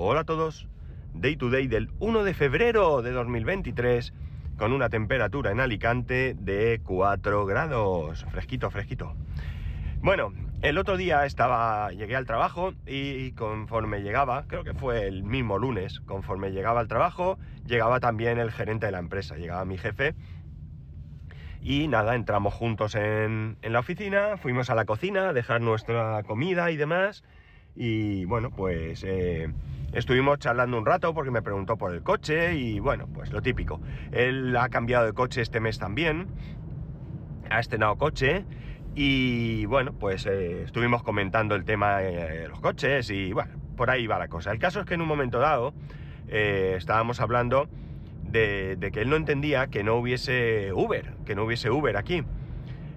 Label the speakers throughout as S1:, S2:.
S1: Hola a todos. Day to day del 1 de febrero de 2023 con una temperatura en Alicante de 4 grados. Fresquito, fresquito. Bueno, el otro día estaba, llegué al trabajo y conforme llegaba, creo que fue el mismo lunes, conforme llegaba al trabajo, llegaba también el gerente de la empresa, llegaba mi jefe y nada, entramos juntos en, la oficina, fuimos a la cocina a dejar nuestra comida y demás. Y bueno, pues eh, estuvimos charlando un rato porque me preguntó por el coche y bueno, pues lo típico. Él ha cambiado de coche este mes también, ha estrenado coche y bueno, pues eh, estuvimos comentando el tema de los coches y bueno, por ahí va la cosa. El caso es que en un momento dado eh, estábamos hablando de, que él no entendía que no hubiese Uber, que no hubiese Uber aquí.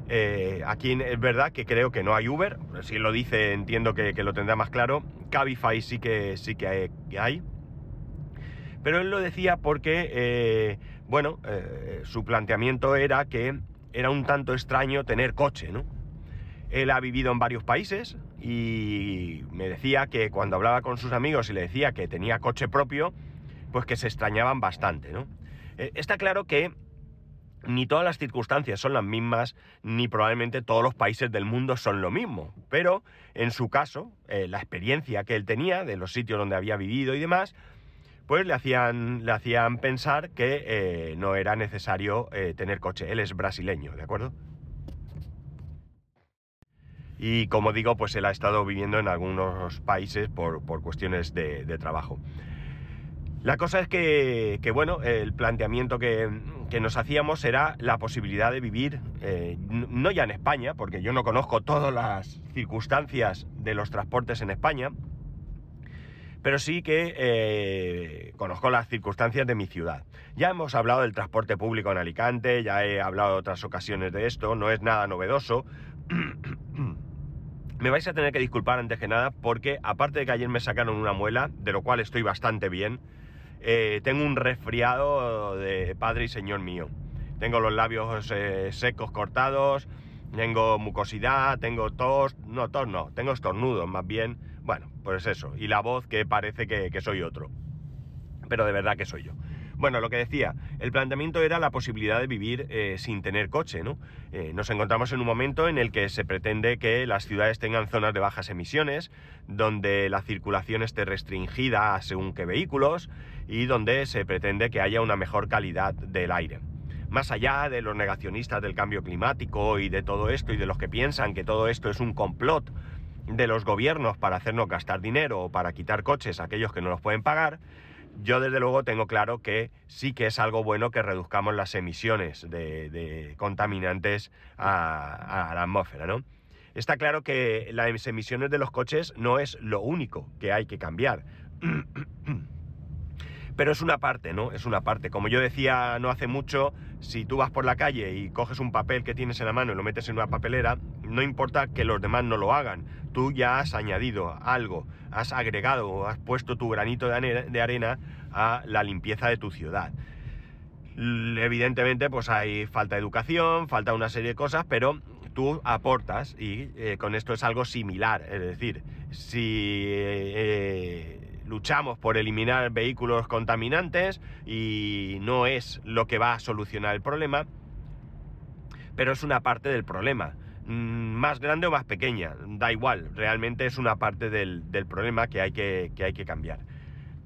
S1: Eh, aquí es verdad que creo que no hay Uber, si lo dice entiendo que, lo tendrá más claro. Cabify sí que, sí que hay, Pero él lo decía porque, eh, bueno, eh, su planteamiento era que era un tanto extraño tener coche, ¿no? Él ha vivido en varios países y me decía que cuando hablaba con sus amigos y le decía que tenía coche propio, pues que se extrañaban bastante, ¿no? Eh, está claro que ni todas las circunstancias son las mismas, ni probablemente todos los países del mundo son lo mismo. Pero en su caso, eh, la experiencia que él tenía de los sitios donde había vivido y demás, pues le hacían, le hacían pensar que eh, no era necesario tener coche. Él es brasileño, ¿de acuerdo? Y como digo, pues él ha estado viviendo en algunos países por, cuestiones de trabajo. La cosa es que, bueno, el planteamiento que, nos hacíamos era la posibilidad de vivir, eh, no ya en España, porque yo no conozco todas las circunstancias de los transportes en España, pero sí que eh, conozco las circunstancias de mi ciudad. Ya hemos hablado del transporte público en Alicante, ya he hablado en otras ocasiones de esto, no es nada novedoso. me vais a tener que disculpar antes que nada porque aparte de que ayer me sacaron una muela, de lo cual estoy bastante bien, eh, tengo un resfriado de padre y señor mío. Tengo los labios eh, secos, cortados, tengo mucosidad, tengo tos, no tos no, tengo estornudos más bien. Bueno, pues eso, y la voz que parece que soy otro. Pero de verdad que soy yo. Bueno, lo que decía, el planteamiento era la posibilidad de vivir eh, sin tener coche, ¿no? Eh, nos encontramos en un momento en el que se pretende que las ciudades tengan zonas de bajas emisiones, donde la circulación esté restringida según qué vehículos y donde se pretende que haya una mejor calidad del aire. Más allá de los negacionistas del cambio climático y de todo esto y de los que piensan que todo esto es un complot de los gobiernos para hacernos gastar dinero o para quitar coches a aquellos que no los pueden pagar, yo desde luego tengo claro que sí que es algo bueno que reduzcamos las emisiones de, contaminantes a, la atmósfera, ¿no? Está claro que las emisiones de los coches no es lo único que hay que cambiar. Pero es una parte, ¿no? Es una parte. Como yo decía no hace mucho, si tú vas por la calle y coges un papel que tienes en la mano y lo metes en una papelera, no importa que los demás no lo hagan. Tú ya has añadido algo, has agregado o has puesto tu granito de arena a la limpieza de tu ciudad. Evidentemente, pues hay falta de educación, falta una serie de cosas, pero tú aportas y eh, con esto es algo similar. Es decir, si eh, luchamos por eliminar vehículos contaminantes y no es lo que va a solucionar el problema, pero es una parte del problema. Mm, más grande o más pequeña, da igual, realmente es una parte del, problema que hay que, hay que cambiar.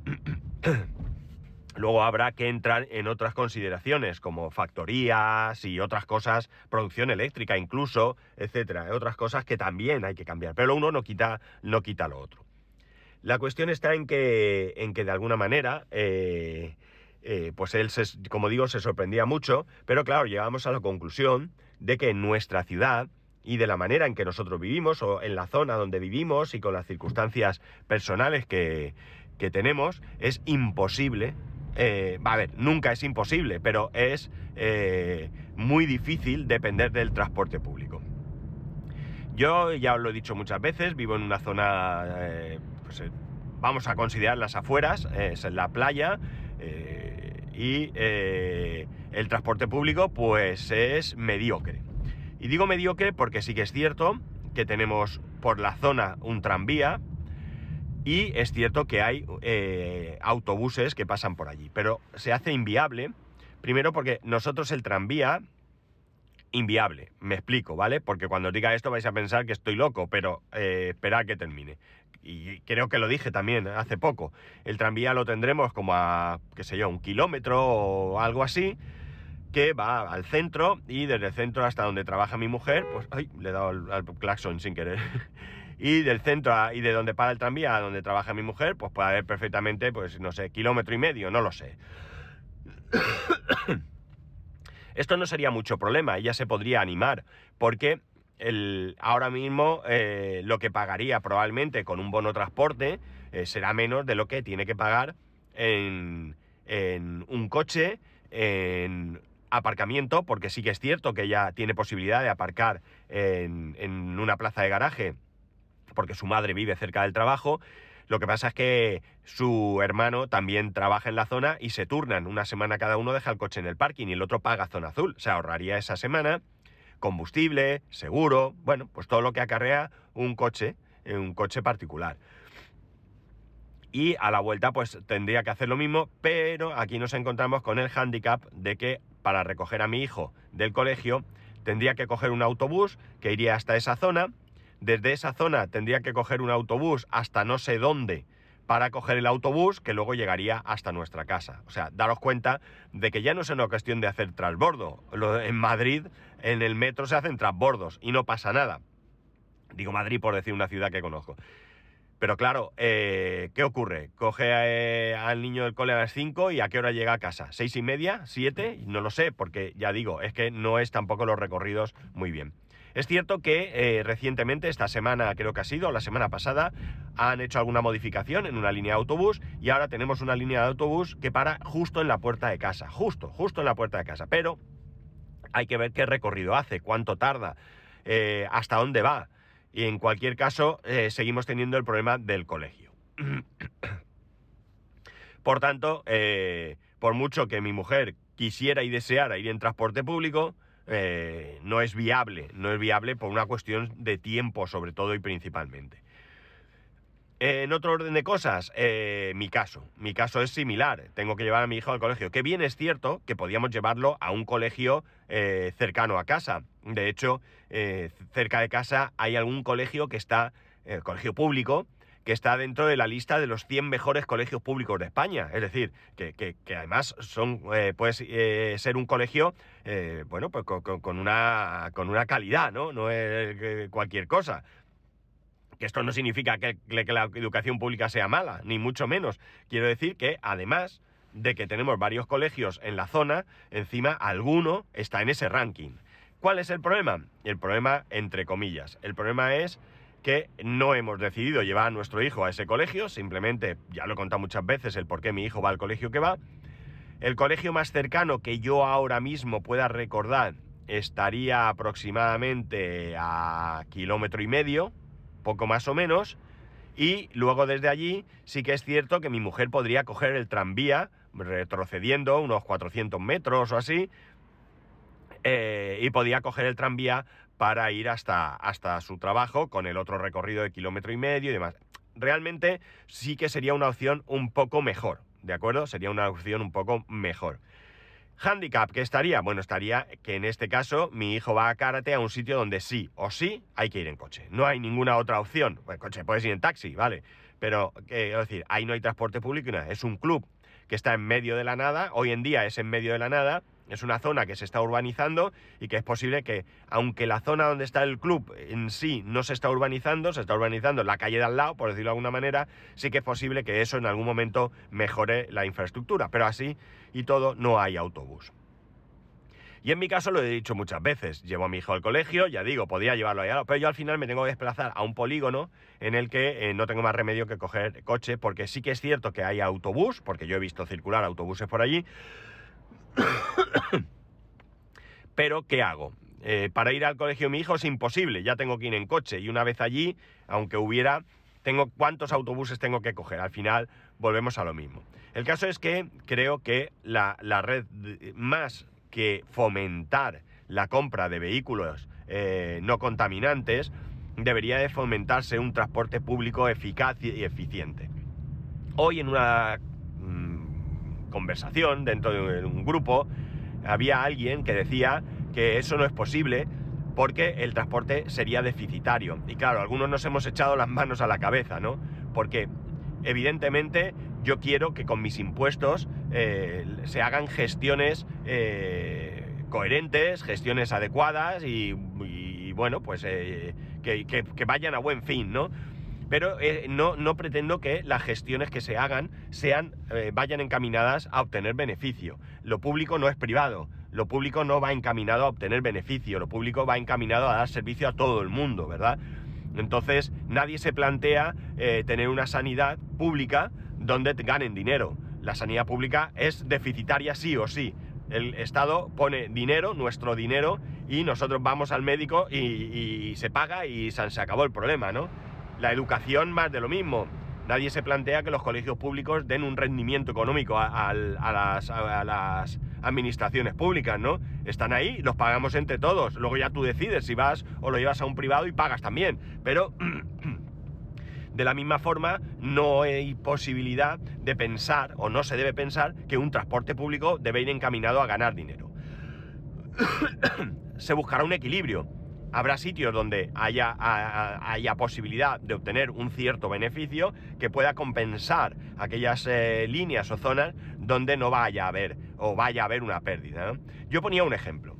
S1: Luego habrá que entrar en otras consideraciones, como factorías y otras cosas, producción eléctrica incluso, etcétera, otras cosas que también hay que cambiar. Pero uno no quita, no quita lo otro. La cuestión está en que, en que de alguna manera, eh, eh, pues él, como digo, se sorprendía mucho, pero claro, llegamos a la conclusión de que en nuestra ciudad y de la manera en que nosotros vivimos, o en la zona donde vivimos y con las circunstancias personales que, tenemos, es imposible. Eh, a ver, nunca es imposible, pero es muy difícil depender del transporte público. Yo ya os lo he dicho muchas veces, vivo en una zona pues, eh, vamos a considerar las afueras, es la playa, eh, y eh, el transporte público pues es mediocre. Y digo mediocre porque sí que es cierto que tenemos por la zona un tranvía, y es cierto que hay autobuses que pasan por allí, pero se hace inviable, primero porque nosotros el tranvía, inviable, me explico, ¿vale? Porque cuando diga esto vais a pensar que estoy loco, pero eh, esperad que termine. Y creo que lo dije también hace poco. El tranvía lo tendremos como a, qué sé yo, un kilómetro o algo así, que va al centro y desde el centro hasta donde trabaja mi mujer, pues, ay, le he dado al, al claxon sin querer. y del centro y de donde para el tranvía a donde trabaja mi mujer, pues puede haber perfectamente, pues no sé, kilómetro y medio, no lo sé. Esto no sería mucho problema, ella se podría animar, porque el, ahora mismo eh, lo que pagaría probablemente con un bono transporte eh, será menos de lo que tiene que pagar en, en un coche, en aparcamiento, porque sí que es cierto que ella tiene posibilidad de aparcar en, en una plaza de garaje porque su madre vive cerca del trabajo. Lo que pasa es que su hermano también trabaja en la zona y se turnan. Una semana cada uno deja el coche en el parking y el otro paga zona azul. Se ahorraría esa semana combustible, seguro, bueno, pues todo lo que acarrea un coche, un coche particular. Y a la vuelta pues tendría que hacer lo mismo, pero aquí nos encontramos con el hándicap de que para recoger a mi hijo del colegio tendría que coger un autobús que iría hasta esa zona desde esa zona tendría que coger un autobús hasta no sé dónde para coger el autobús que luego llegaría hasta nuestra casa. O sea, daros cuenta de que ya no es una cuestión de hacer transbordo. En Madrid, en el metro se hacen transbordos y no pasa nada. Digo Madrid por decir una ciudad que conozco. Pero claro, eh, ¿qué ocurre? Coge eh, al niño del cole a las 5 y a qué hora llega a casa? ¿Seis y media? ¿Siete? No lo sé, porque ya digo, es que no es tampoco los recorridos muy bien. Es cierto que eh, recientemente, esta semana creo que ha sido, la semana pasada, han hecho alguna modificación en una línea de autobús y ahora tenemos una línea de autobús que para justo en la puerta de casa, justo, justo en la puerta de casa. Pero hay que ver qué recorrido hace, cuánto tarda, eh, hasta dónde va. Y en cualquier caso, eh, seguimos teniendo el problema del colegio. por tanto, por mucho que mi mujer quisiera y deseara ir en transporte público, eh, no es viable, no es viable por una cuestión de tiempo sobre todo y principalmente. En otro orden de cosas, eh, mi caso. Mi caso es similar. Tengo que llevar a mi hijo al colegio. Que bien es cierto que podíamos llevarlo a un colegio eh, cercano a casa. De hecho, cerca de casa hay algún colegio que está, colegio público, que está dentro de la lista de los 100 mejores colegios públicos de España. Es decir, que, además son, eh, eh, ser un colegio, eh, bueno, pues con, una, con una calidad, ¿no? No es cualquier cosa. Que esto no significa que, la educación pública sea mala, ni mucho menos. Quiero decir que además de que tenemos varios colegios en la zona, encima alguno está en ese ranking. ¿Cuál es el problema? El problema, entre comillas, el problema es que no hemos decidido llevar a nuestro hijo a ese colegio, simplemente, ya lo he contado muchas veces, el por qué mi hijo va al colegio que va. El colegio más cercano que yo ahora mismo pueda recordar estaría aproximadamente a kilómetro y medio, poco más o menos, y luego desde allí sí que es cierto que mi mujer podría coger el tranvía retrocediendo unos 400 metros o así, eh, y podía coger el tranvía para ir hasta, hasta su trabajo con el otro recorrido de kilómetro y medio y demás. Realmente sí que sería una opción un poco mejor, ¿de acuerdo? Sería una opción un poco mejor. Handicap, ¿qué estaría? Bueno, estaría que en este caso mi hijo va a karate a un sitio donde sí o sí hay que ir en coche. No hay ninguna otra opción. Bueno, coche puedes ir en taxi, ¿vale? Pero, quiero decir, ahí no hay transporte público. Es un club que está en medio de la nada. Hoy en día es en medio de la nada es una zona que se está urbanizando y que es posible que, aunque la zona donde está el club en sí no se está urbanizando, se está urbanizando la calle de al lado, por decirlo de alguna manera, sí que es posible que eso en algún momento mejore la infraestructura. Pero así y todo, no hay autobús. Y en mi caso lo he dicho muchas veces, llevo a mi hijo al colegio, ya digo, podía llevarlo allá, pero yo al final me tengo que desplazar a un polígono en el que eh, no tengo más remedio que coger coche, porque sí que es cierto que hay autobús, porque yo he visto circular autobuses por allí, Pero, ¿qué hago? Eh, para ir al colegio mi hijo es imposible, ya tengo que ir en coche y una vez allí, aunque hubiera, tengo cuántos autobuses tengo que coger. Al final volvemos a lo mismo. El caso es que creo que la, red, más que fomentar la compra de vehículos eh, no contaminantes, debería de fomentarse un transporte público eficaz y eficiente. Hoy en una conversación dentro de un grupo había alguien que decía que eso no es posible porque el transporte sería deficitario. Y claro, algunos nos hemos echado las manos a la cabeza, ¿no? Porque evidentemente yo quiero que con mis impuestos eh, se hagan gestiones eh, coherentes, gestiones adecuadas y, bueno, pues eh, que, vayan a buen fin, ¿no? Pero no, no, pretendo que las gestiones que se hagan sean, vayan encaminadas a obtener beneficio. Lo público no es privado, lo público no va encaminado a obtener beneficio, lo público va encaminado a dar servicio a todo el mundo, ¿verdad? Entonces nadie se plantea tener una sanidad pública donde ganen dinero. La sanidad pública es deficitaria sí o sí. El Estado pone dinero, nuestro dinero, y nosotros vamos al médico y, se paga y se acabó el problema, ¿no? La educación más de lo mismo. Nadie se plantea que los colegios públicos den un rendimiento económico a, las, las, administraciones públicas, ¿no? Están ahí, los pagamos entre todos. Luego ya tú decides si vas o lo llevas a un privado y pagas también. Pero De la misma forma, no hay posibilidad de pensar, o no se debe pensar, que un transporte público debe ir encaminado a ganar dinero. se buscará un equilibrio. Habrá sitios donde haya, haya, posibilidad de obtener un cierto beneficio que pueda compensar aquellas eh, líneas o zonas donde no vaya a haber o vaya a haber una pérdida. Yo ponía un ejemplo.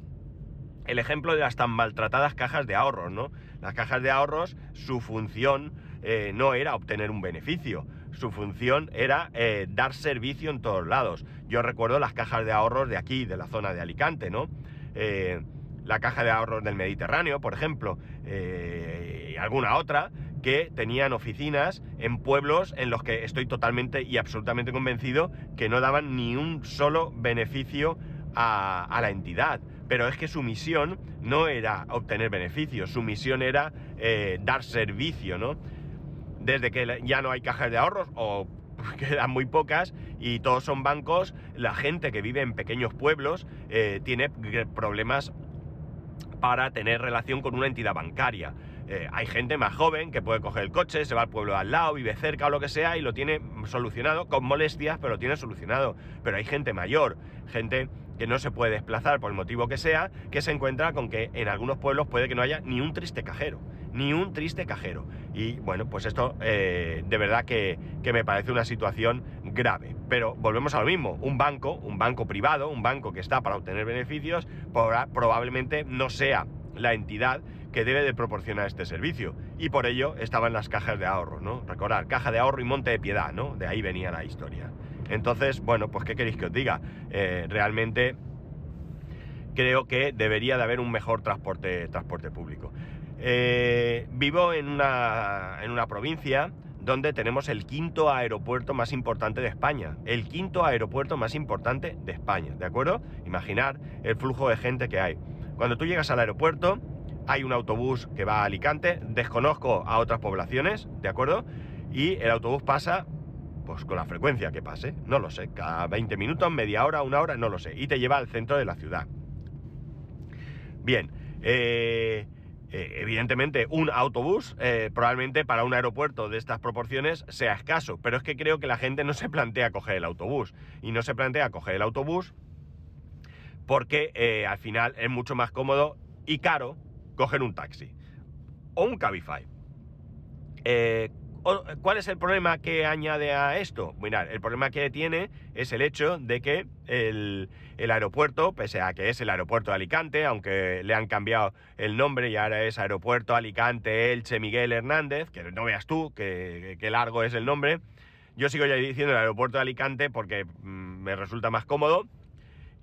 S1: El ejemplo de las tan maltratadas cajas de ahorros, ¿no? Las cajas de ahorros, su función eh, no era obtener un beneficio, su función era eh, dar servicio en todos lados. Yo recuerdo las cajas de ahorros de aquí, de la zona de Alicante, ¿no? La caja de ahorros del Mediterráneo, por ejemplo, y alguna otra, que tenían oficinas en pueblos en los que estoy totalmente y absolutamente convencido que no daban ni un solo beneficio a, la entidad. Pero es que su misión no era obtener beneficios, su misión era dar servicio, ¿no? desde que ya no hay cajas de ahorros o quedan muy pocas y todos son bancos, la gente que vive en pequeños pueblos eh, tiene problemas para tener relación con una entidad bancaria. Eh, hay gente más joven que puede coger el coche, se va al pueblo al lado, vive cerca o lo que sea y lo tiene solucionado, con molestias, pero lo tiene solucionado. Pero hay gente mayor, gente que no se puede desplazar por el motivo que sea, que se encuentra con que en algunos pueblos puede que no haya ni un triste cajero, ni un triste cajero. Y bueno, pues esto eh, de verdad que, me parece una situación grave. Pero volvemos a lo mismo, un banco, un banco privado, un banco que está para obtener beneficios, probablemente no sea la entidad que debe de proporcionar este servicio. Y por ello estaban las cajas de ahorro, ¿no? Recordar, caja de ahorro y monte de piedad, ¿no? De ahí venía la historia. Entonces, bueno, pues ¿qué queréis que os diga? Eh, realmente creo que debería de haber un mejor transporte, transporte público. Eh, vivo en una, en una provincia donde tenemos el quinto aeropuerto más importante de España. El quinto aeropuerto más importante de España, ¿de acuerdo? Imaginar el flujo de gente que hay. Cuando tú llegas al aeropuerto, hay un autobús que va a Alicante, desconozco a otras poblaciones, ¿de acuerdo? Y el autobús pasa, pues con la frecuencia que pase, no lo sé, cada 20 minutos, media hora, una hora, no lo sé, y te lleva al centro de la ciudad. Bien, eh, eh, evidentemente un autobús eh, probablemente para un aeropuerto de estas proporciones sea escaso, pero es que creo que la gente no se plantea coger el autobús y no se plantea coger el autobús porque eh, al final es mucho más cómodo y caro coger un taxi o un Cabify. Eh, ¿Cuál es el problema que añade a esto? Mirad, el problema que tiene es el hecho de que el, aeropuerto, pese a que es el aeropuerto de Alicante, aunque le han cambiado el nombre y ahora es Aeropuerto Alicante Elche Miguel Hernández, que no veas tú qué largo es el nombre, yo sigo ya diciendo el aeropuerto de Alicante porque mm, me resulta más cómodo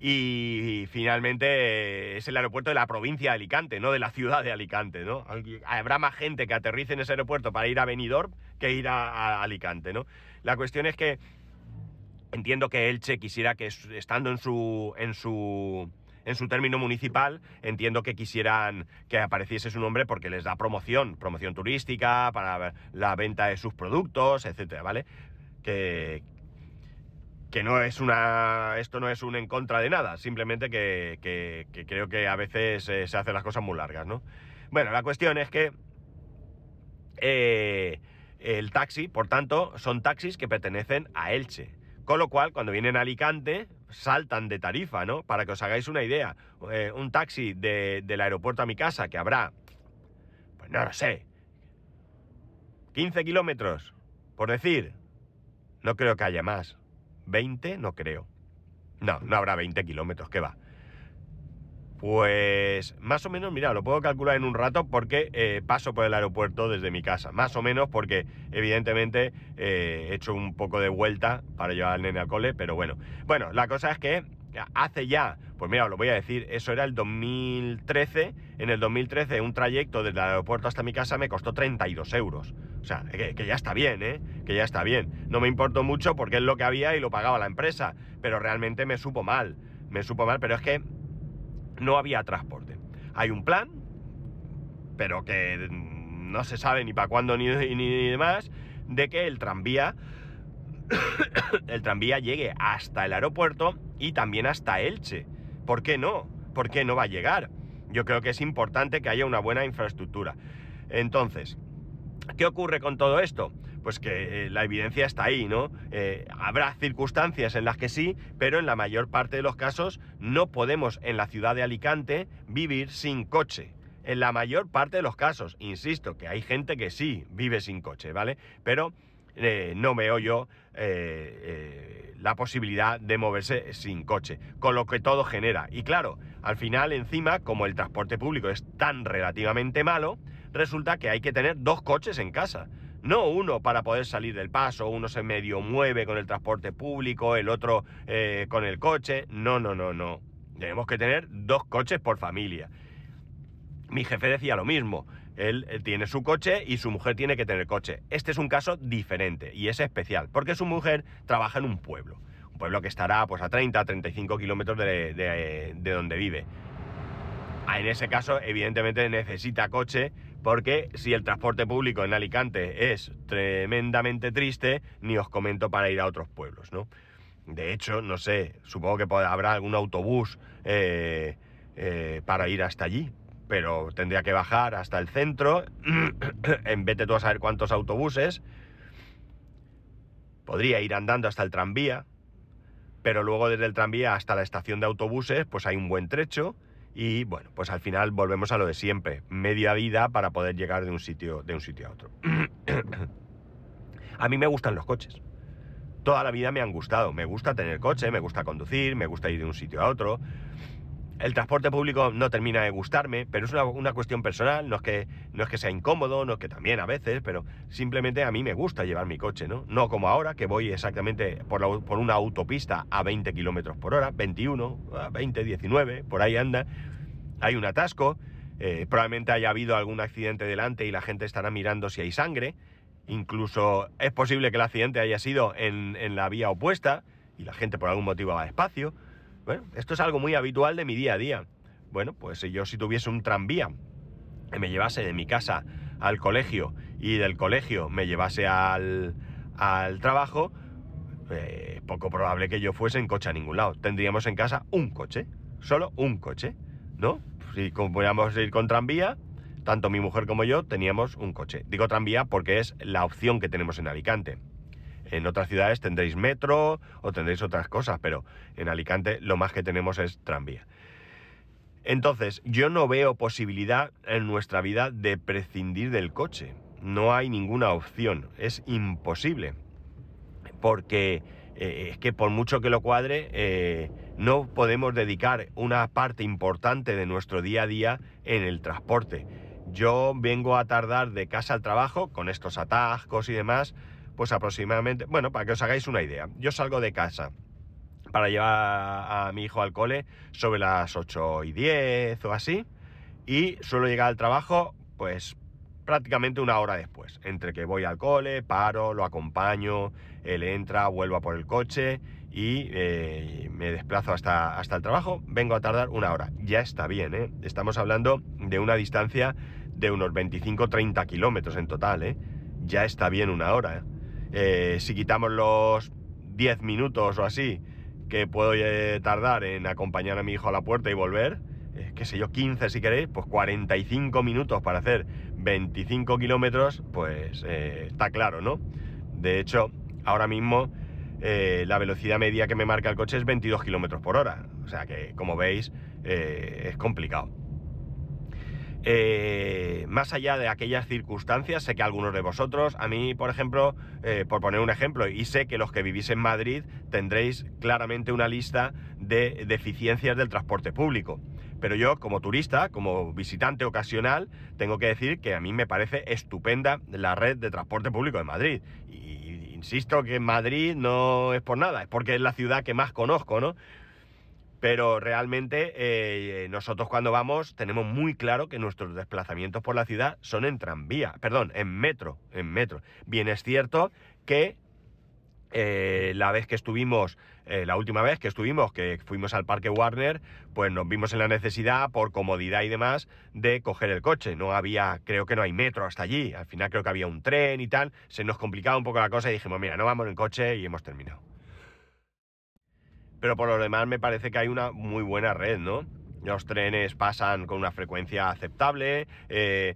S1: y finalmente es el aeropuerto de la provincia de Alicante, no de la ciudad de Alicante, ¿no? Habrá más gente que aterrice en ese aeropuerto para ir a Benidorm que ir a, Alicante, ¿no? La cuestión es que entiendo que Elche quisiera que estando en su en su en su término municipal, entiendo que quisieran que apareciese su nombre porque les da promoción, promoción turística para la venta de sus productos, etcétera, ¿vale? Que, que no es una. Esto no es un en contra de nada, simplemente que, creo que a veces eh, se hacen las cosas muy largas, ¿no? Bueno, la cuestión es que eh, el taxi, por tanto, son taxis que pertenecen a Elche. Con lo cual, cuando vienen a Alicante, saltan de tarifa, ¿no? Para que os hagáis una idea. Eh, un taxi del aeropuerto a mi casa, que habrá, pues no lo sé, 15 kilómetros, por decir. No creo que haya más. 20, no creo. No, no habrá 20 kilómetros, ¿qué va? Pues más o menos, mira, lo puedo calcular en un rato porque eh, paso por el aeropuerto desde mi casa. Más o menos porque evidentemente eh, he hecho un poco de vuelta para llevar al nene al cole, pero bueno. Bueno, la cosa es que hace ya, pues mira, os lo voy a decir, eso era el 2013. En el 2013 un trayecto desde el aeropuerto hasta mi casa me costó 32 euros. O sea, que, ya está bien, ¿eh? Que ya está bien. No me importó mucho porque es lo que había y lo pagaba la empresa, pero realmente me supo mal. Me supo mal, pero es que no había transporte. Hay un plan, pero que no se sabe ni para cuándo ni, ni demás, de que el tranvía, el tranvía llegue hasta el aeropuerto y también hasta Elche. ¿Por qué no? ¿Por qué no va a llegar? Yo creo que es importante que haya una buena infraestructura. Entonces, ¿qué ocurre con todo esto? pues que eh, la evidencia está ahí, ¿no? Eh, habrá circunstancias en las que sí, pero en la mayor parte de los casos no podemos en la ciudad de Alicante vivir sin coche. En la mayor parte de los casos, insisto, que hay gente que sí vive sin coche, ¿vale? Pero eh, no veo yo la posibilidad de moverse sin coche, con lo que todo genera. Y claro, al final encima, como el transporte público es tan relativamente malo, resulta que hay que tener dos coches en casa. No uno para poder salir del paso, uno se medio mueve con el transporte público, el otro eh, con el coche. No, no, no, no. Tenemos que tener dos coches por familia. Mi jefe decía lo mismo. Él, tiene su coche y su mujer tiene que tener coche. Este es un caso diferente y es especial, porque su mujer trabaja en un pueblo. Un pueblo que estará pues, a 30, 35 kilómetros de, de donde vive. En ese caso, evidentemente necesita coche porque si el transporte público en Alicante es tremendamente triste, ni os comento para ir a otros pueblos, ¿no? De hecho, no sé, supongo que habrá algún autobús eh, eh, para ir hasta allí, pero tendría que bajar hasta el centro, en vez de tú a saber cuántos autobuses, podría ir andando hasta el tranvía, pero luego desde el tranvía hasta la estación de autobuses, pues hay un buen trecho, y bueno, pues al final volvemos a lo de siempre, media vida para poder llegar de un sitio, de un sitio a otro. a mí me gustan los coches. Toda la vida me han gustado. Me gusta tener coche, me gusta conducir, me gusta ir de un sitio a otro. El transporte público no termina de gustarme, pero es una, cuestión personal, no es, que, no es que sea incómodo, no es que también a veces, pero simplemente a mí me gusta llevar mi coche, ¿no? No como ahora, que voy exactamente por, una autopista a 20 kilómetros por hora, 21, a 20, 19, por ahí anda. Hay un atasco, eh, probablemente haya habido algún accidente delante y la gente estará mirando si hay sangre. Incluso es posible que el accidente haya sido en, en la vía opuesta y la gente por algún motivo va despacio. Esto es algo muy habitual de mi día a día. Bueno, pues si yo si tuviese un tranvía que me llevase de mi casa al colegio y del colegio me llevase al, al trabajo, eh, poco probable que yo fuese en coche a ningún lado. Tendríamos en casa un coche, solo un coche, ¿no? Si podíamos ir con tranvía, tanto mi mujer como yo teníamos un coche. Digo tranvía porque es la opción que tenemos en Alicante. En otras ciudades tendréis metro o tendréis otras cosas, pero en Alicante lo más que tenemos es tranvía. Entonces, yo no veo posibilidad en nuestra vida de prescindir del coche. No hay ninguna opción, es imposible. Porque eh, es que por mucho que lo cuadre, eh, no podemos dedicar una parte importante de nuestro día a día en el transporte. Yo vengo a tardar de casa al trabajo con estos atascos y demás, pues aproximadamente, bueno, para que os hagáis una idea, yo salgo de casa para llevar a mi hijo al cole sobre las 8 y 10 o así, y suelo llegar al trabajo pues prácticamente una hora después, entre que voy al cole, paro, lo acompaño, él entra, vuelvo a por el coche y eh, me desplazo hasta, hasta el trabajo, vengo a tardar una hora. Ya está bien, ¿eh? Estamos hablando de una distancia de unos 25-30 kilómetros en total, ¿eh? Ya está bien una hora, ¿eh? Si quitamos los 10 minutos o así que puedo eh, tardar en acompañar a mi hijo a la puerta y volver, eh, qué sé yo, 15 si queréis, pues 45 minutos para hacer 25 kilómetros, pues está claro, ¿no? De hecho, ahora mismo la velocidad media que me marca el coche es 22 kilómetros por hora. O sea que, como veis, es complicado. Más allá de aquellas circunstancias, sé que algunos de vosotros, a mí, por ejemplo, por poner un ejemplo, y sé que los que vivís en Madrid tendréis claramente una lista de deficiencias del transporte público. Pero yo, como turista, como visitante ocasional, tengo que decir que a mí me parece estupenda la red de transporte público de Madrid. Y, insisto que Madrid no es por nada, es porque es la ciudad que más conozco, ¿no? Pero realmente eh, nosotros cuando vamos tenemos muy claro que nuestros desplazamientos por la ciudad son en tranvía, perdón, en metro, en metro. Bien es cierto que eh, la vez que estuvimos, eh, la última vez que estuvimos, que fuimos al Parque Warner, pues nos vimos en la necesidad, por comodidad y demás, de coger el coche. No había, creo que no hay metro hasta allí. Al final creo que había un tren y tal. Se nos complicaba un poco la cosa y dijimos, mira, no vamos en coche y hemos terminado. Pero por lo demás me parece que hay una muy buena red, ¿no? Los trenes pasan con una frecuencia aceptable, eh,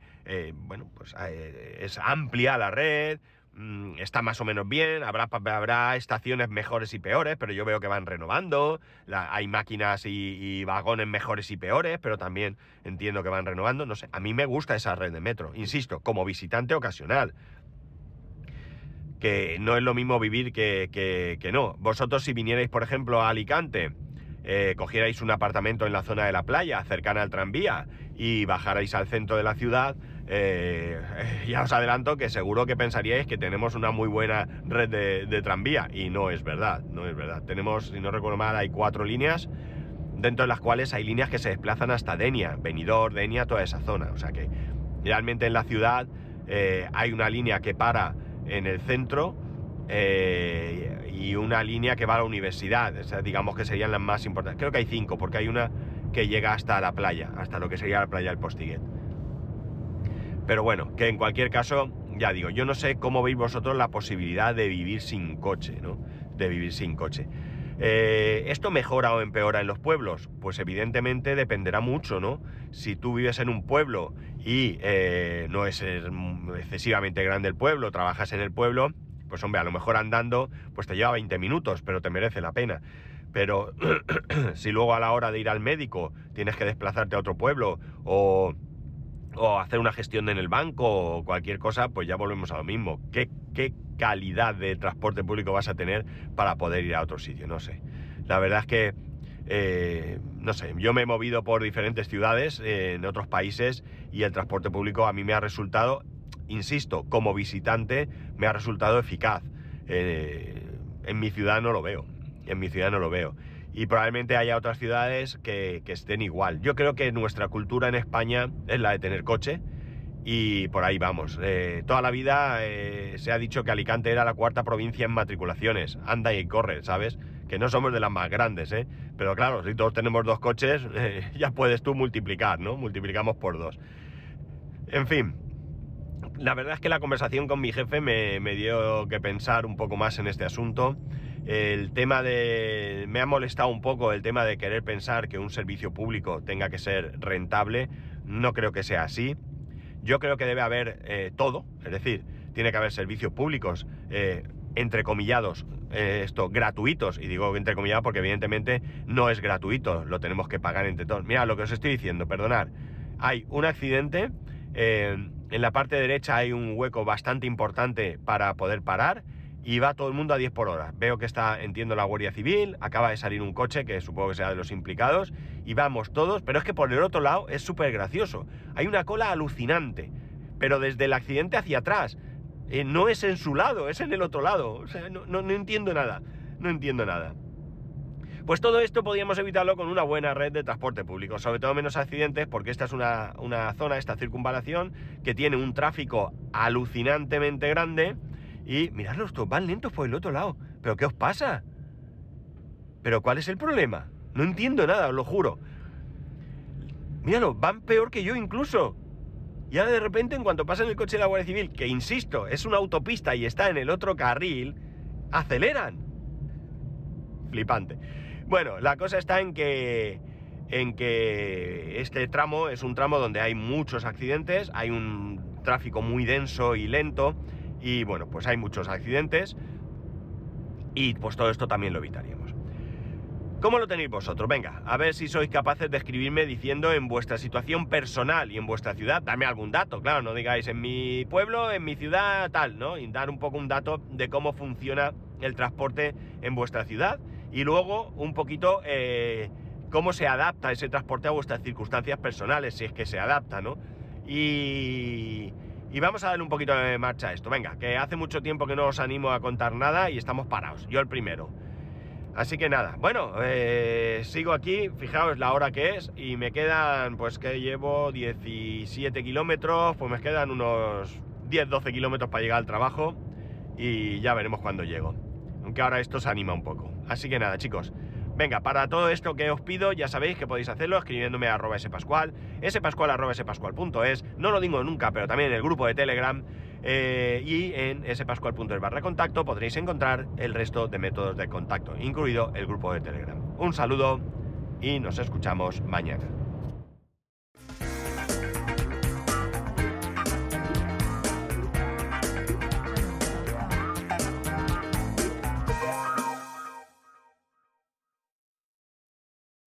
S1: bueno, pues es amplia la red, Mm, está más o menos bien, habrá, habrá estaciones mejores y peores, pero yo veo que van renovando, hay máquinas y, vagones mejores y peores, pero también entiendo que van renovando, no sé, a mí me gusta esa red de metro, insisto, como visitante ocasional, que no es lo mismo vivir que, que, no. Vosotros si vinierais, por ejemplo, a Alicante, eh, cogierais un apartamento en la zona de la playa, cercana al tranvía, y bajarais al centro de la ciudad, eh, ya os adelanto que seguro que pensaríais que tenemos una muy buena red de, tranvía y no es verdad, no es verdad. Tenemos, si no recuerdo mal, hay cuatro líneas, dentro de las cuales hay líneas que se desplazan hasta Denia, Benidorm, Denia, toda esa zona. O sea que realmente en la ciudad eh, hay una línea que para en el centro eh, y una línea que va a la universidad. digamos que serían las más importantes. Creo que hay cinco, porque hay una que llega hasta la playa, hasta lo que sería la playa del Postiguet. Pero bueno, que en cualquier caso, ya digo, yo no sé cómo veis vosotros la posibilidad de vivir sin coche, ¿no? De vivir sin coche. Eh, ¿Esto mejora o empeora en los pueblos? Pues evidentemente dependerá mucho, ¿no? Si tú vives en un pueblo y eh, no es excesivamente grande el pueblo, trabajas en el pueblo, pues hombre, a lo mejor andando, pues te lleva 20 minutos, pero te merece la pena. Pero si luego a la hora de ir al médico tienes que desplazarte a otro pueblo o o hacer una gestión en el banco o cualquier cosa, pues ya volvemos a lo mismo. ¿Qué, calidad de transporte público vas a tener para poder ir a otro sitio? No sé. La verdad es que, eh, no sé, yo me he movido por diferentes ciudades eh, en otros países y el transporte público a mí me ha resultado, insisto, como visitante, me ha resultado eficaz. Eh, en mi ciudad no lo veo. En mi ciudad no lo veo y probablemente haya otras ciudades que, estén igual. Yo creo que nuestra cultura en España es la de tener coche y por ahí vamos. Eh, toda la vida eh, se ha dicho que Alicante era la cuarta provincia en matriculaciones. Anda y corre, ¿sabes? Que no somos de las más grandes, ¿eh? Pero claro, si todos tenemos dos coches, eh, ya puedes tú multiplicar, ¿no? Multiplicamos por dos. En fin, la verdad es que la conversación con mi jefe me, me dio que pensar un poco más en este asunto. El tema de... me ha molestado un poco el tema de querer pensar que un servicio público tenga que ser rentable. No creo que sea así. Yo creo que debe haber eh, todo, es decir, tiene que haber servicios públicos, eh, entrecomillados, eh, esto, gratuitos, y digo entrecomillado porque evidentemente no es gratuito, lo tenemos que pagar entre todos. Mira lo que os estoy diciendo, perdonad. Hay un accidente, en la parte derecha hay un hueco bastante importante para poder parar, y va todo el mundo a 10 por hora. Veo que está, entiendo, la Guardia Civil, acaba de salir un coche que supongo que sea de los implicados, y vamos todos, pero es que por el otro lado es súper gracioso. Hay una cola alucinante, pero desde el accidente hacia atrás. Eh, no es en su lado, es en el otro lado. O sea, no, entiendo nada, no entiendo nada. Pues todo esto podríamos evitarlo con una buena red de transporte público, sobre todo menos accidentes, porque esta es una, una zona, esta circunvalación, que tiene un tráfico alucinantemente grande y miradlos, todos van lentos por el otro lado. ¿Pero qué os pasa? ¿Pero cuál es el problema? No entiendo nada, os lo juro. Míralo, van peor que yo incluso. Y ahora de repente, en cuanto pasa en el coche de la Guardia Civil, que insisto, es una autopista y está en el otro carril, aceleran. Flipante. Bueno, la cosa está en que en que este tramo es un tramo donde hay muchos accidentes, hay un tráfico muy denso y lento y bueno, pues hay muchos accidentes y pues todo esto también lo evitaríamos. ¿Cómo lo tenéis vosotros? Venga, a ver si sois capaces de escribirme diciendo en vuestra situación personal y en vuestra ciudad, dame algún dato, claro, no digáis en mi pueblo, en mi ciudad, tal, ¿no? Y dar un poco un dato de cómo funciona el transporte en vuestra ciudad y luego un poquito eh, cómo se adapta ese transporte a vuestras circunstancias personales, si es que se adapta, ¿no? Y, y vamos a darle un poquito de marcha a esto. Venga, que hace mucho tiempo que no os animo a contar nada y estamos parados. Yo el primero. Así que nada, bueno, eh, sigo aquí, fijaos la hora que es y me quedan, pues que llevo 17 kilómetros, pues me quedan unos 10-12 kilómetros para llegar al trabajo y ya veremos cuándo llego. Aunque ahora esto se anima un poco. Así que nada, chicos, Venga, para todo esto que os pido, ya sabéis que podéis hacerlo escribiéndome a arroba spascual, spascual arroba spascual.es, no lo digo nunca, pero también en el grupo de Telegram eh, y en spascual.es barra contacto podréis encontrar el resto de métodos de contacto, incluido el grupo de Telegram. Un saludo y nos escuchamos mañana.